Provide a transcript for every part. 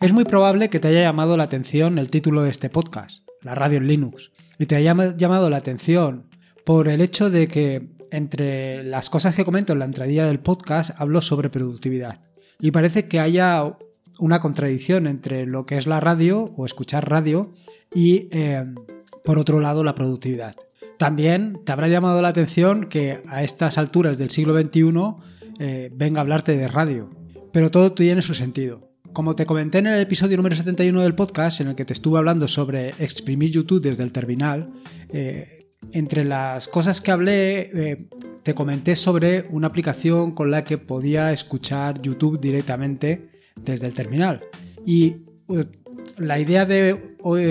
Es muy probable que te haya llamado la atención el título de este podcast, la radio en Linux, y te haya llamado la atención por el hecho de que entre las cosas que comento en la entradilla del podcast hablo sobre productividad. Y parece que haya una contradicción entre lo que es la radio o escuchar radio y, eh, por otro lado, la productividad. También te habrá llamado la atención que a estas alturas del siglo XXI eh, venga a hablarte de radio. Pero todo tiene su sentido. Como te comenté en el episodio número 71 del podcast, en el que te estuve hablando sobre exprimir YouTube desde el terminal, eh, entre las cosas que hablé, eh, te comenté sobre una aplicación con la que podía escuchar YouTube directamente desde el terminal. Y eh, la idea de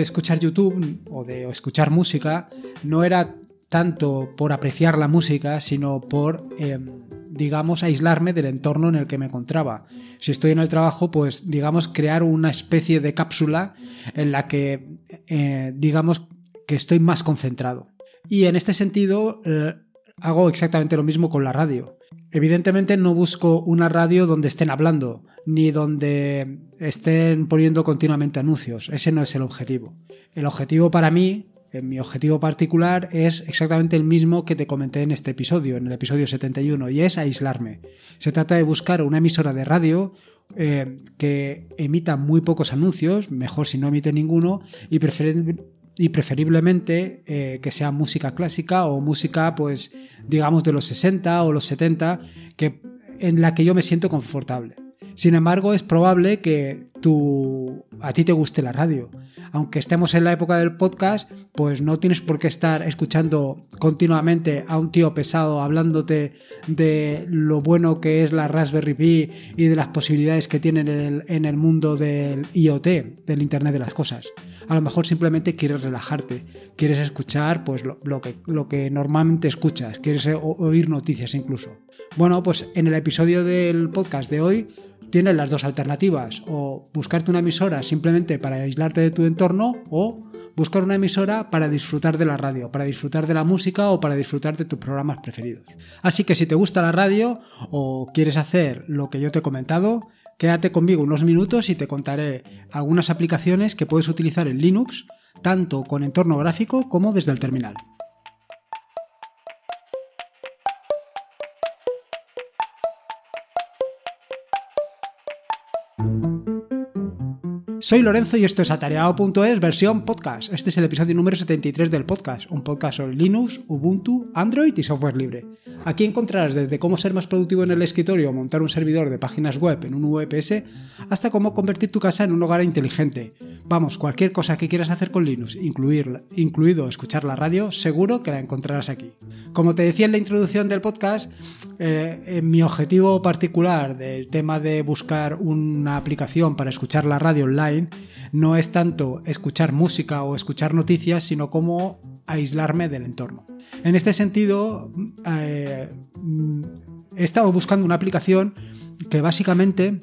escuchar YouTube o de escuchar música no era tanto por apreciar la música, sino por em, digamos, aislarme del entorno en el que me encontraba. Si estoy en el trabajo, pues, digamos, crear una especie de cápsula en la que, eh, digamos, que estoy más concentrado. Y en este sentido, eh, hago exactamente lo mismo con la radio. Evidentemente no busco una radio donde estén hablando, ni donde estén poniendo continuamente anuncios. Ese no es el objetivo. El objetivo para mí mi objetivo particular es exactamente el mismo que te comenté en este episodio, en el episodio 71, y es aislarme. Se trata de buscar una emisora de radio eh, que emita muy pocos anuncios, mejor si no emite ninguno, y, y preferiblemente eh, que sea música clásica o música, pues, digamos, de los 60 o los 70, que, en la que yo me siento confortable. Sin embargo, es probable que tú, a ti te guste la radio. Aunque estemos en la época del podcast, pues no tienes por qué estar escuchando continuamente a un tío pesado hablándote de lo bueno que es la Raspberry Pi y de las posibilidades que tienen en el, mundo del IoT, del Internet de las Cosas. A lo mejor simplemente quieres relajarte, quieres escuchar pues lo, que, lo que normalmente escuchas, quieres oír noticias incluso. Bueno, pues en el episodio del podcast de hoy tienes las dos alternativas, o buscarte una emisora simplemente para aislarte de tu entorno, o buscar una emisora para disfrutar de la radio, para disfrutar de la música o para disfrutar de tus programas preferidos. Así que si te gusta la radio o quieres hacer lo que yo te he comentado, quédate conmigo unos minutos y te contaré algunas aplicaciones que puedes utilizar en Linux, tanto con entorno gráfico como desde el terminal. Soy Lorenzo y esto es atareado.es versión podcast. Este es el episodio número 73 del podcast, un podcast sobre Linux, Ubuntu, Android y software libre. Aquí encontrarás desde cómo ser más productivo en el escritorio o montar un servidor de páginas web en un VPS hasta cómo convertir tu casa en un hogar inteligente. Vamos, cualquier cosa que quieras hacer con Linux, incluir, incluido escuchar la radio, seguro que la encontrarás aquí. Como te decía en la introducción del podcast, eh, mi objetivo particular del tema de buscar una aplicación para escuchar la radio online no es tanto escuchar música o escuchar noticias, sino como aislarme del entorno. En este sentido, eh, he estado buscando una aplicación que básicamente,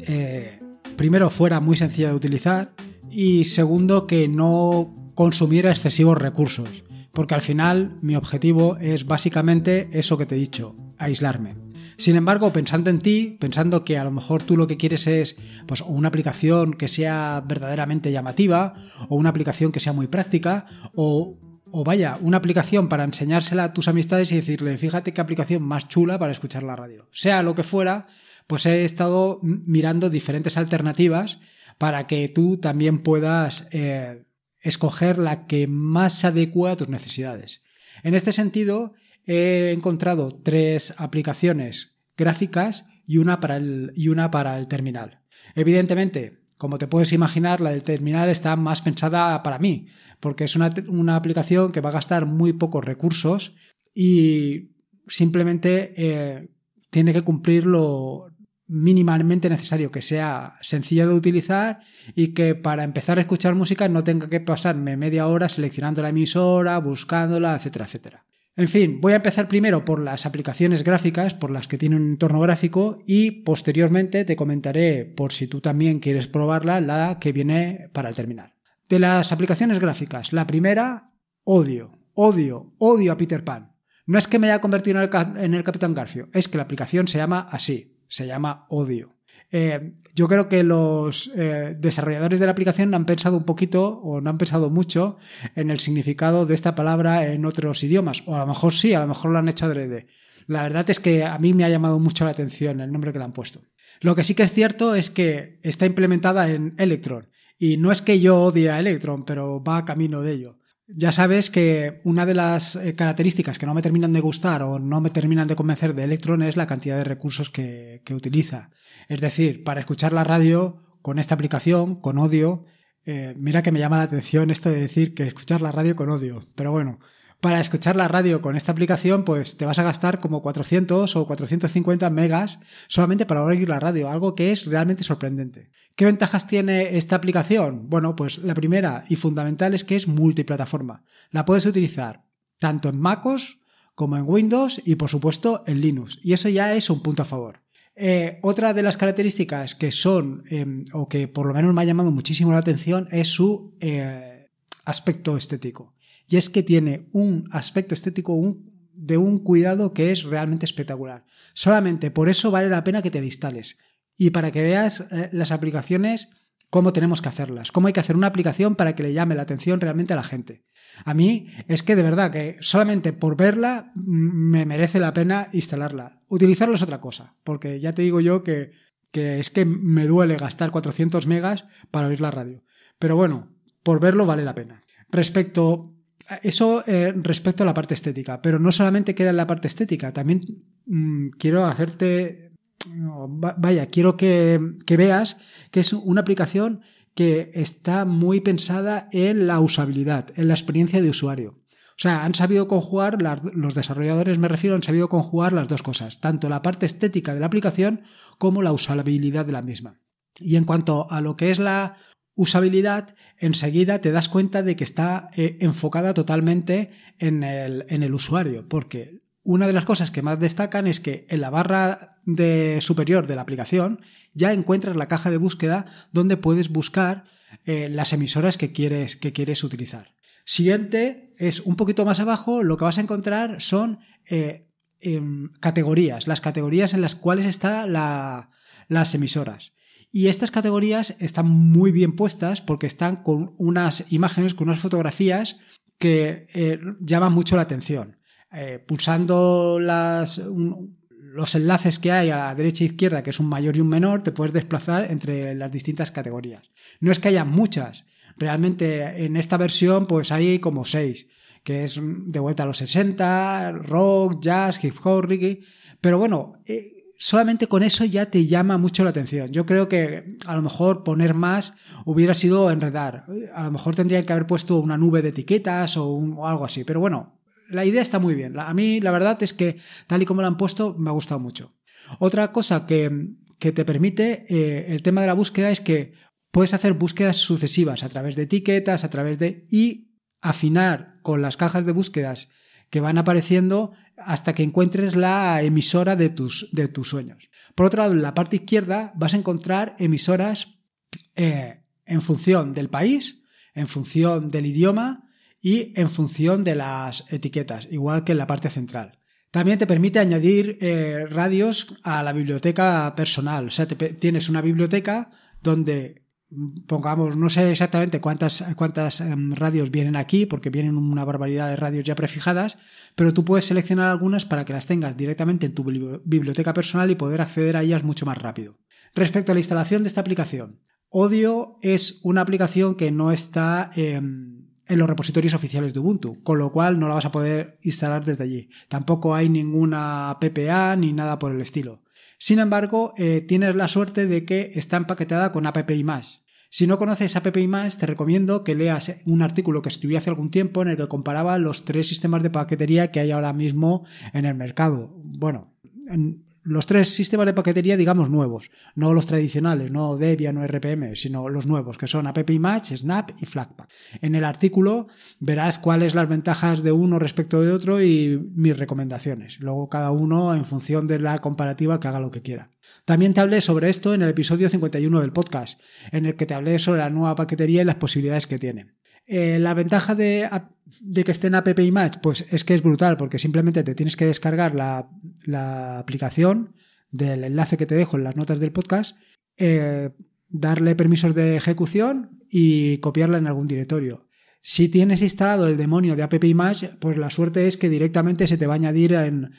eh, primero, fuera muy sencilla de utilizar y segundo, que no consumiera excesivos recursos. Porque al final mi objetivo es básicamente eso que te he dicho, aislarme. Sin embargo, pensando en ti, pensando que a lo mejor tú lo que quieres es pues, una aplicación que sea verdaderamente llamativa, o una aplicación que sea muy práctica, o, o vaya, una aplicación para enseñársela a tus amistades y decirle, fíjate qué aplicación más chula para escuchar la radio. Sea lo que fuera, pues he estado mirando diferentes alternativas para que tú también puedas eh, escoger la que más se adecua a tus necesidades. En este sentido, he encontrado tres aplicaciones gráficas y una para el, y una para el terminal. Evidentemente, como te puedes imaginar, la del terminal está más pensada para mí, porque es una, aplicación que va a gastar muy pocos recursos y simplemente eh, tiene que cumplir lo mínimamente necesario, que sea sencilla de utilizar y que para empezar a escuchar música no tenga que pasarme media hora seleccionando la emisora, buscándola, etcétera, etcétera. En fin, voy a empezar primero por las aplicaciones gráficas, por las que tienen un entorno gráfico y posteriormente te comentaré, por si tú también quieres probarla, la que viene para el terminal. De las aplicaciones gráficas, la primera, odio, odio, odio a Peter Pan. No es que me haya convertido en el, Capitán Garfio, es que la aplicación se llama así, se llama odio. Eh, yo creo que los eh, desarrolladores de la aplicación han pensado un poquito o no han pensado mucho en el significado de esta palabra en otros idiomas. O a lo mejor sí, a lo mejor lo han hecho adrede. La verdad es que a mí me ha llamado mucho la atención el nombre que le han puesto. Lo que sí que es cierto es que está implementada en Electron. Y no es que yo odie a Electron, pero va camino de ello. Ya sabes que una de las eh, características que no me terminan de gustar o no me terminan de convencer de Electron es la cantidad de recursos que, utiliza. Es decir, para escuchar la radio con esta aplicación, con audio, eh, mira que me llama la atención esto de decir que escuchar la radio con audio. Pero bueno, para escuchar la radio con esta aplicación, pues te vas a gastar como 400 o 450 megas solamente para oír la radio, algo que es realmente sorprendente. ¿Qué ventajas tiene esta aplicación? Bueno, pues la primera y fundamental es que es multiplataforma. La puedes utilizar tanto en MacOS como en Windows y por supuesto en Linux. Y eso ya es un punto a favor. Eh, otra de las características que son, em, o que por lo menos me ha llamado muchísimo la atención, es su eh, aspecto estético y es que tiene un aspecto estético de un cuidado que es realmente espectacular. Solamente por eso vale la pena que te instales y para que veas eh, las aplicaciones cómo tenemos que hacerlas, cómo hay que hacer una aplicación para que le llame la atención realmente a la gente. A mí es que de verdad que solamente por verla me merece la pena instalarla. Utilizarla es otra cosa, porque ya te digo yo que, que es que me duele gastar 400 megas para oír la radio. Pero bueno, por verlo vale la pena. Respecto eso eh, respecto a la parte estética, pero no solamente queda en la parte estética, también mm, quiero hacerte, vaya, quiero que, veas que es una aplicación que está muy pensada en la usabilidad, en la experiencia de usuario. O sea, han sabido conjugar, los desarrolladores me refiero, han sabido conjugar las dos cosas, tanto la parte estética de la aplicación como la usabilidad de la misma. Y en cuanto a lo que es la usabilidad, enseguida te das cuenta de que está eh, enfocada totalmente en el, en el, usuario, porque una de las cosas que más destacan es que en la barra de superior de la aplicación ya encuentras la caja de búsqueda donde puedes buscar eh, las emisoras que quieres, que quieres utilizar. Siguiente es un poquito más abajo, lo que vas a encontrar son eh, em, categorías, las categorías en las cuales están las emisoras. Y estas categorías están muy bien puestas porque están con unas imágenes, con unas fotografías que eh, llaman mucho la atención. Eh, pulsando las, los enlaces que hay a la derecha e izquierda, que es un mayor y un menor, te puedes desplazar entre las distintas categorías. No es que haya muchas, realmente en esta versión pues hay como seis, que es de vuelta a los 60, rock, jazz, hip hop, reggae, pero bueno, eh, solamente con eso ya te llama mucho la atención. Yo creo que a lo mejor poner más hubiera sido enredar. A lo mejor tendrían que haber puesto una nube de etiquetas o, algo así. Pero bueno, la idea está muy bien. A mí la verdad es que tal y como la han puesto me ha gustado mucho. Otra cosa que, te permite eh, el tema de la búsqueda es que puedes hacer búsquedas sucesivas a través de etiquetas, a través de... y afinar con las cajas de búsquedas que van apareciendo hasta que encuentres la emisora de tus, de tus sueños. Por otro lado, en la parte izquierda vas a encontrar emisoras eh, en función del país, en función del idioma y en función de las etiquetas, igual que en la parte central. También te permite añadir eh, radios a la biblioteca personal. O sea, tienes una biblioteca donde pongamos, no sé exactamente cuántas, cuántas em, radios vienen aquí, porque vienen una barbaridad de radios ya prefijadas, pero tú puedes seleccionar algunas para que las tengas directamente en tu biblioteca personal y poder acceder a ellas mucho más rápido. Respecto a la instalación de esta aplicación, Odio es una aplicación que no está em, en los repositorios oficiales de Ubuntu, con lo cual no la vas a poder instalar desde allí. Tampoco hay ninguna PPA ni nada por el estilo. Sin embargo, eh, tienes la suerte de que está empaquetada con App Image. Si no conoces App Image, te recomiendo que leas un artículo que escribí hace algún tiempo en el que comparaba los tres sistemas de paquetería que hay ahora mismo en el mercado. Bueno, en, los tres sistemas de paquetería, digamos, nuevos, no los tradicionales, no Debian o RPM, sino los nuevos, que son AppImage, Snap y Flatpak. En el artículo verás cuáles las ventajas de uno respecto de otro y mis recomendaciones. Luego cada uno en función de la comparativa que haga lo que quiera. También te hablé sobre esto en el episodio 51 del podcast, en el que te hablé sobre la nueva paquetería y las posibilidades que tiene. Eh, la ventaja de, que esté en App Image, pues es que es brutal, porque simplemente te tienes que descargar la, aplicación del enlace que te dejo en las notas del podcast eh, darle permisos de ejecución y copiarla en algún directorio. Si tienes instalado el demonio de App Image, pues la suerte es que directamente se te va a añadir en,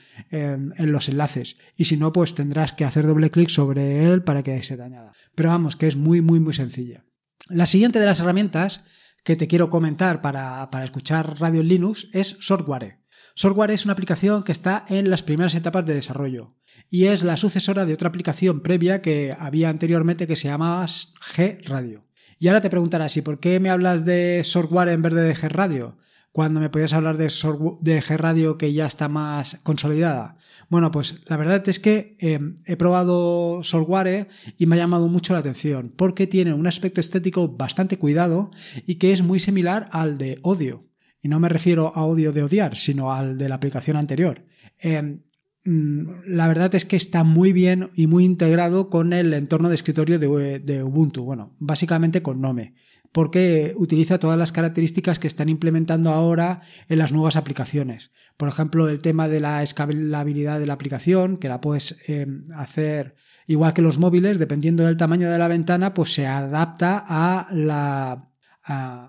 los enlaces. Y si no, pues tendrás que hacer doble clic sobre él para que se te añada. Pero vamos, que es muy, muy, muy sencilla. La siguiente de las herramientas que te quiero comentar para, para escuchar radio en Linux es Software. Software es una aplicación que está en las primeras etapas de desarrollo y es la sucesora de otra aplicación previa que había anteriormente que se llamaba G Radio. Y ahora te preguntarás, ¿y por qué me hablas de software en vez de G Radio? Cuando me podías hablar de, de G Radio que ya está más consolidada. Bueno, pues la verdad es que em, he probado software y me ha llamado mucho la atención porque tiene un aspecto estético bastante cuidado y que es muy similar al de Odio. Y no me refiero a odio de odiar, sino al de la aplicación anterior. Em, mm, la verdad es que está muy bien y muy integrado con el entorno de escritorio de, Ubuntu, bueno, básicamente con Nome, porque utiliza todas las características que están implementando ahora en las nuevas aplicaciones. Por ejemplo, el tema de la escalabilidad de la aplicación, que la puedes em, hacer igual que los móviles, dependiendo del tamaño de la ventana, pues se adapta a la...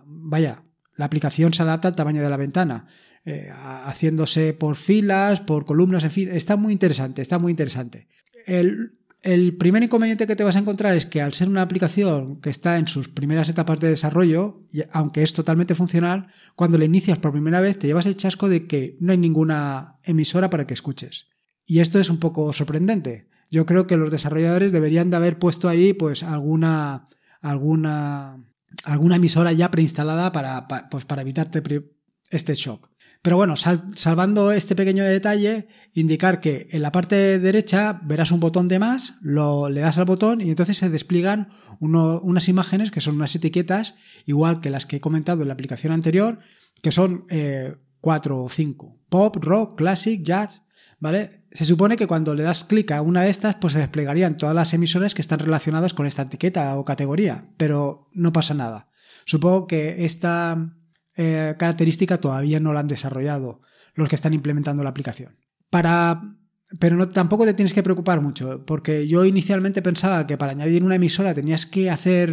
vaya, la aplicación se adapta al tamaño de la ventana, eh, haciéndose por filas, por columnas, en fin, está muy interesante, está muy interesante. Primer inconveniente que te vas a encontrar es que al ser una aplicación que está en sus primeras etapas de desarrollo, aunque es totalmente funcional, cuando la inicias por primera vez te llevas el chasco de que no hay ninguna emisora para que escuches. Y esto es un poco sorprendente. Yo creo que los desarrolladores deberían de haber puesto ahí pues alguna alguna alguna emisora ya preinstalada para, pues para evitarte este shock. Pero bueno, salvando este pequeño detalle, indicar que en la parte derecha verás un botón de más, lo, le das al botón y entonces se despliegan unas imágenes que son unas etiquetas, igual que las que he comentado en la aplicación anterior, que son eh, cuatro o cinco. Pop, rock, classic, jazz, ¿vale? Se supone que cuando le das clic a una de estas, pues se desplegarían todas las emisoras que están relacionadas con esta etiqueta o categoría, pero no pasa nada. Supongo que esta eh, característica todavía no la han desarrollado los que están implementando la aplicación. Para pero no, tampoco te tienes que preocupar mucho, porque yo inicialmente pensaba que para añadir una emisora tenías que hacer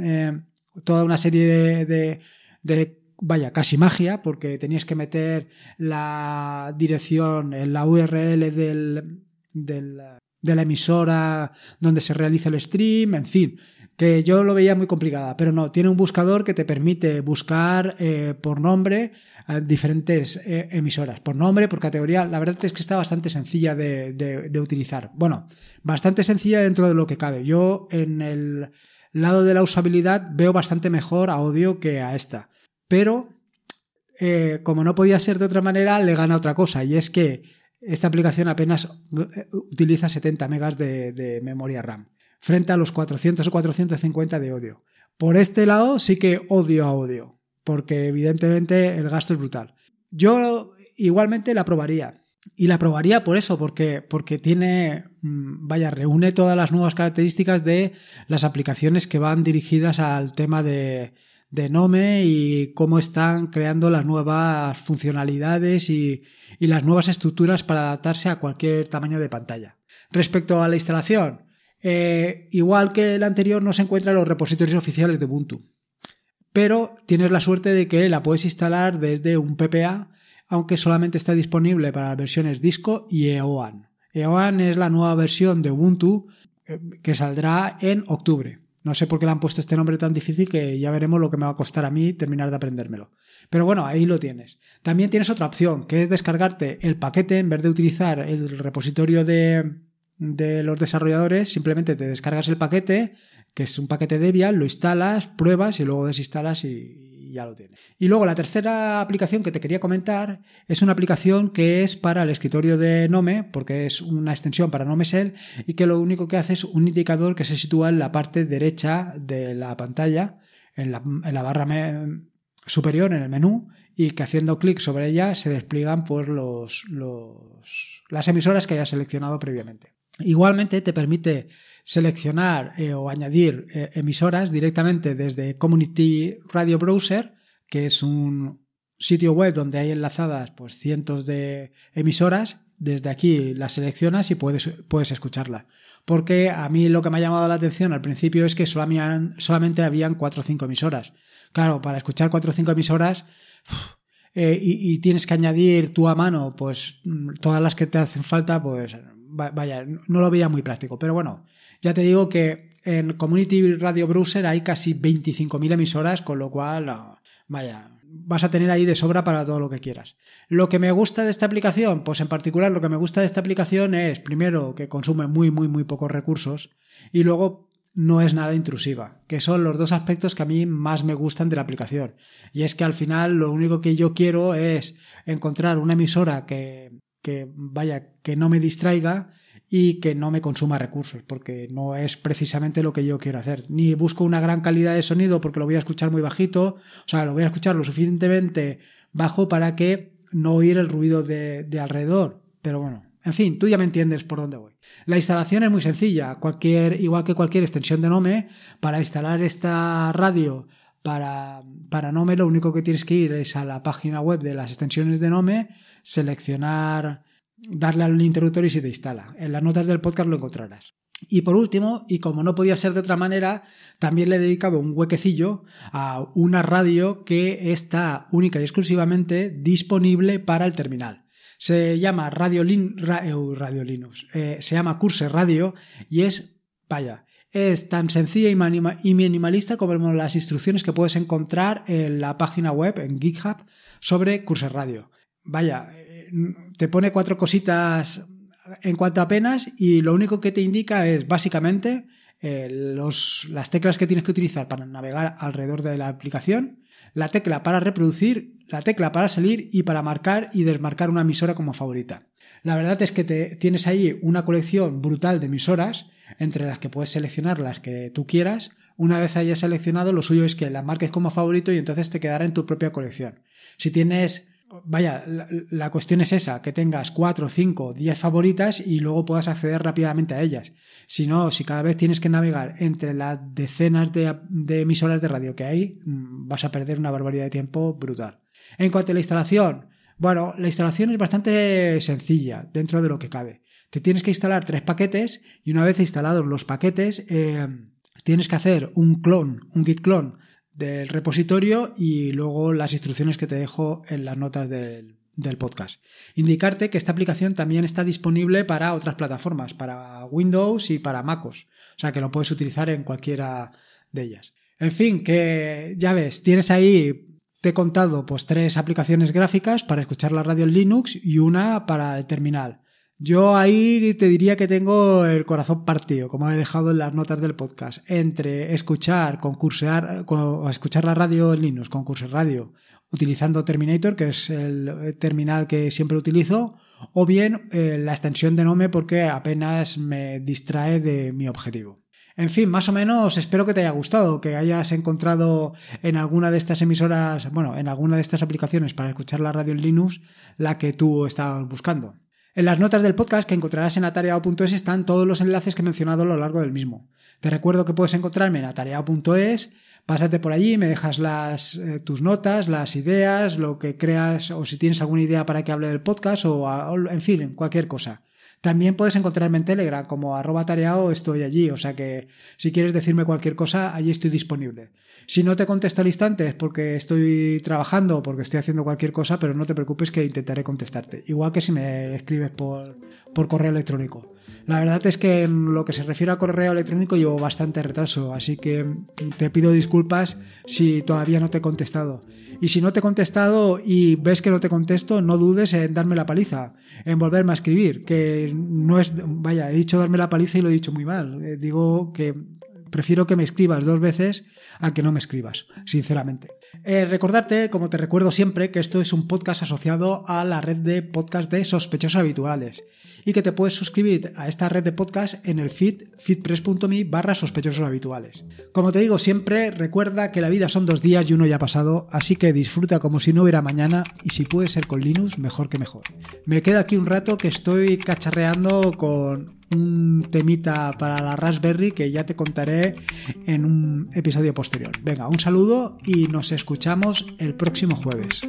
eh, toda una serie de, de vaya, casi magia, porque tenías que meter la dirección, en la URL del, de la emisora donde se realiza el stream, en fin, que yo lo veía muy complicada, pero no, tiene un buscador que te permite buscar eh, por nombre diferentes eh, emisoras, por nombre, por categoría, la verdad es que está bastante sencilla de, utilizar. Bueno, bastante sencilla dentro de lo que cabe. Yo en el lado de la usabilidad veo bastante mejor a Audio que a esta pero eh, como no podía ser de otra manera, le gana otra cosa, y es que esta aplicación apenas utiliza 70 megas de, memoria RAM, frente a los 400 o 450 de odio. Por este lado sí que odio a odio, porque evidentemente el gasto es brutal. Yo igualmente la probaría. Y la probaría por eso, porque, porque tiene, mm, vaya, reúne todas las nuevas características de las aplicaciones que van dirigidas al tema de, de Nome y cómo están creando las nuevas funcionalidades y, las nuevas estructuras para adaptarse a cualquier tamaño de pantalla. Respecto a la instalación, eh, igual que el anterior no se encuentra en los repositorios oficiales de Ubuntu, pero tienes la suerte de que la puedes instalar desde un PPA, aunque solamente está disponible para las versiones Disco y EOAN. EOAN es la nueva versión de Ubuntu eh, que saldrá en octubre. No sé por qué le han puesto este nombre tan difícil que ya veremos lo que me va a costar a mí terminar de aprendérmelo. Pero bueno, ahí lo tienes. También tienes otra opción, que es descargarte el paquete en vez de utilizar el repositorio de, de los desarrolladores, simplemente te descargas el paquete, que es un paquete Debian, lo instalas, pruebas y luego desinstalas y, ya lo tienes. Y luego la tercera aplicación que te quería comentar es una aplicación que es para el escritorio de Nome, porque es una extensión para Nome Shell y que lo único que hace es un indicador que se sitúa en la parte derecha de la pantalla, en la, barra superior, en el menú, y que haciendo clic sobre ella se despliegan pues, los, las emisoras que hayas seleccionado previamente. Igualmente te permite seleccionar eh, o añadir eh, emisoras directamente desde Community Radio Browser, que es un sitio web donde hay enlazadas pues, cientos de emisoras desde aquí la seleccionas y puedes, puedes escucharla. Porque a mí lo que me ha llamado la atención al principio es que solamente habían cuatro o cinco emisoras. Claro, para escuchar cuatro o cinco emisoras eh, y, tienes que añadir tú a mano, pues mm, todas las que te hacen falta, pues vaya, no lo veía muy práctico. Pero bueno, ya te digo que en Community Radio Browser hay casi 25.000 emisoras, con lo cual, vaya, vas a tener ahí de sobra para todo lo que quieras. Lo que me gusta de esta aplicación, pues en particular lo que me gusta de esta aplicación es, primero, que consume muy, muy, muy pocos recursos y luego no es nada intrusiva, que son los dos aspectos que a mí más me gustan de la aplicación. Y es que al final lo único que yo quiero es encontrar una emisora que, que vaya, que no me distraiga y que no me consuma recursos, porque no es precisamente lo que yo quiero hacer. Ni busco una gran calidad de sonido porque lo voy a escuchar muy bajito, o sea, lo voy a escuchar lo suficientemente bajo para que no oír el ruido de, alrededor. Pero bueno, en fin, tú ya me entiendes por dónde voy. La instalación es muy sencilla, cualquier, igual que cualquier extensión de Nome, para instalar esta radio para, para Nome lo único que tienes que ir es a la página web de las extensiones de Nome, seleccionar darle al interruptor y se te instala. En las notas del podcast lo encontrarás. Y por último, y como no podía ser de otra manera, también le he dedicado un huequecillo a una radio que está única y exclusivamente disponible para el terminal. Se llama Radio, eh, radio Linux, eh, se llama Curse Radio y es, vaya, es tan sencilla y minimalista como las instrucciones que puedes encontrar en la página web, en GitHub, sobre Curse Radio. Vaya, te pone cuatro cositas en cuanto a penas y lo único que te indica es básicamente eh, los, las teclas que tienes que utilizar para navegar alrededor de la aplicación, la tecla para reproducir, la tecla para salir y para marcar y desmarcar una emisora como favorita. La verdad es que te, tienes ahí una colección brutal de emisoras entre las que puedes seleccionar las que tú quieras. Una vez hayas seleccionado, lo suyo es que la marques como favorito y entonces te quedará en tu propia colección. Si tienes vaya, la, cuestión es esa, que tengas cuatro, cinco, diez favoritas y luego puedas acceder rápidamente a ellas. Si no, si cada vez tienes que navegar entre las decenas de, de emisoras de radio que hay, mm, vas a perder una barbaridad de tiempo brutal. En cuanto a la instalación, bueno, la instalación es bastante sencilla dentro de lo que cabe. Te tienes que instalar tres paquetes y una vez instalados los paquetes, eh, tienes que hacer un clon, un git clon del repositorio y luego las instrucciones que te dejo en las notas del, podcast. Indicarte que esta aplicación también está disponible para otras plataformas, para Windows y para MacOS. O sea que lo puedes utilizar en cualquiera de ellas. En fin, que ya ves, tienes ahí, te he contado, pues tres aplicaciones gráficas para escuchar la radio en Linux y una para el terminal. Yo ahí te diría que tengo el corazón partido, como he dejado en las notas del podcast, entre escuchar, concursear, escuchar la radio en Linux, concurso radio, utilizando Terminator, que es el terminal que siempre utilizo, o bien eh, la extensión de Nome porque apenas me distrae de mi objetivo. En fin, más o menos espero que te haya gustado, que hayas encontrado en alguna de estas emisoras, bueno, en alguna de estas aplicaciones para escuchar la radio en Linux, la que tú estabas buscando. En las notas del podcast que encontrarás en atareado.es están todos los enlaces que he mencionado a lo largo del mismo. Te recuerdo que puedes encontrarme en atareado.es, pásate por allí, me dejas las, eh, tus notas, las ideas, lo que creas o si tienes alguna idea para que hable del podcast o, o en fin, cualquier cosa. También puedes encontrarme en Telegram como arroba tareao, estoy allí, o sea que si quieres decirme cualquier cosa, allí estoy disponible. Si no te contesto al instante es porque estoy trabajando o porque estoy haciendo cualquier cosa, pero no te preocupes que intentaré contestarte. Igual que si me escribes por, por correo electrónico. La verdad es que en lo que se refiere al correo electrónico llevo bastante retraso, así que te pido disculpas si todavía no te he contestado. Y si no te he contestado y ves que no te contesto, no dudes en darme la paliza, en volverme a escribir, que no es, vaya, he dicho darme la paliza y lo he dicho muy mal. Eh, digo que prefiero que me escribas dos veces a que no me escribas, sinceramente. Eh, recordarte, como te recuerdo siempre, que esto es un podcast asociado a la red de podcast de sospechosos habituales y que te puedes suscribir a esta red de podcast en el feed feedpress.me barra sospechosos habituales. Como te digo siempre, recuerda que la vida son dos días y uno ya ha pasado, así que disfruta como si no hubiera mañana y si puede ser con Linux, mejor que mejor. Me queda aquí un rato que estoy cacharreando con un temita para la Raspberry que ya te contaré en un episodio posterior. Venga, un saludo y nos escuchamos el próximo jueves.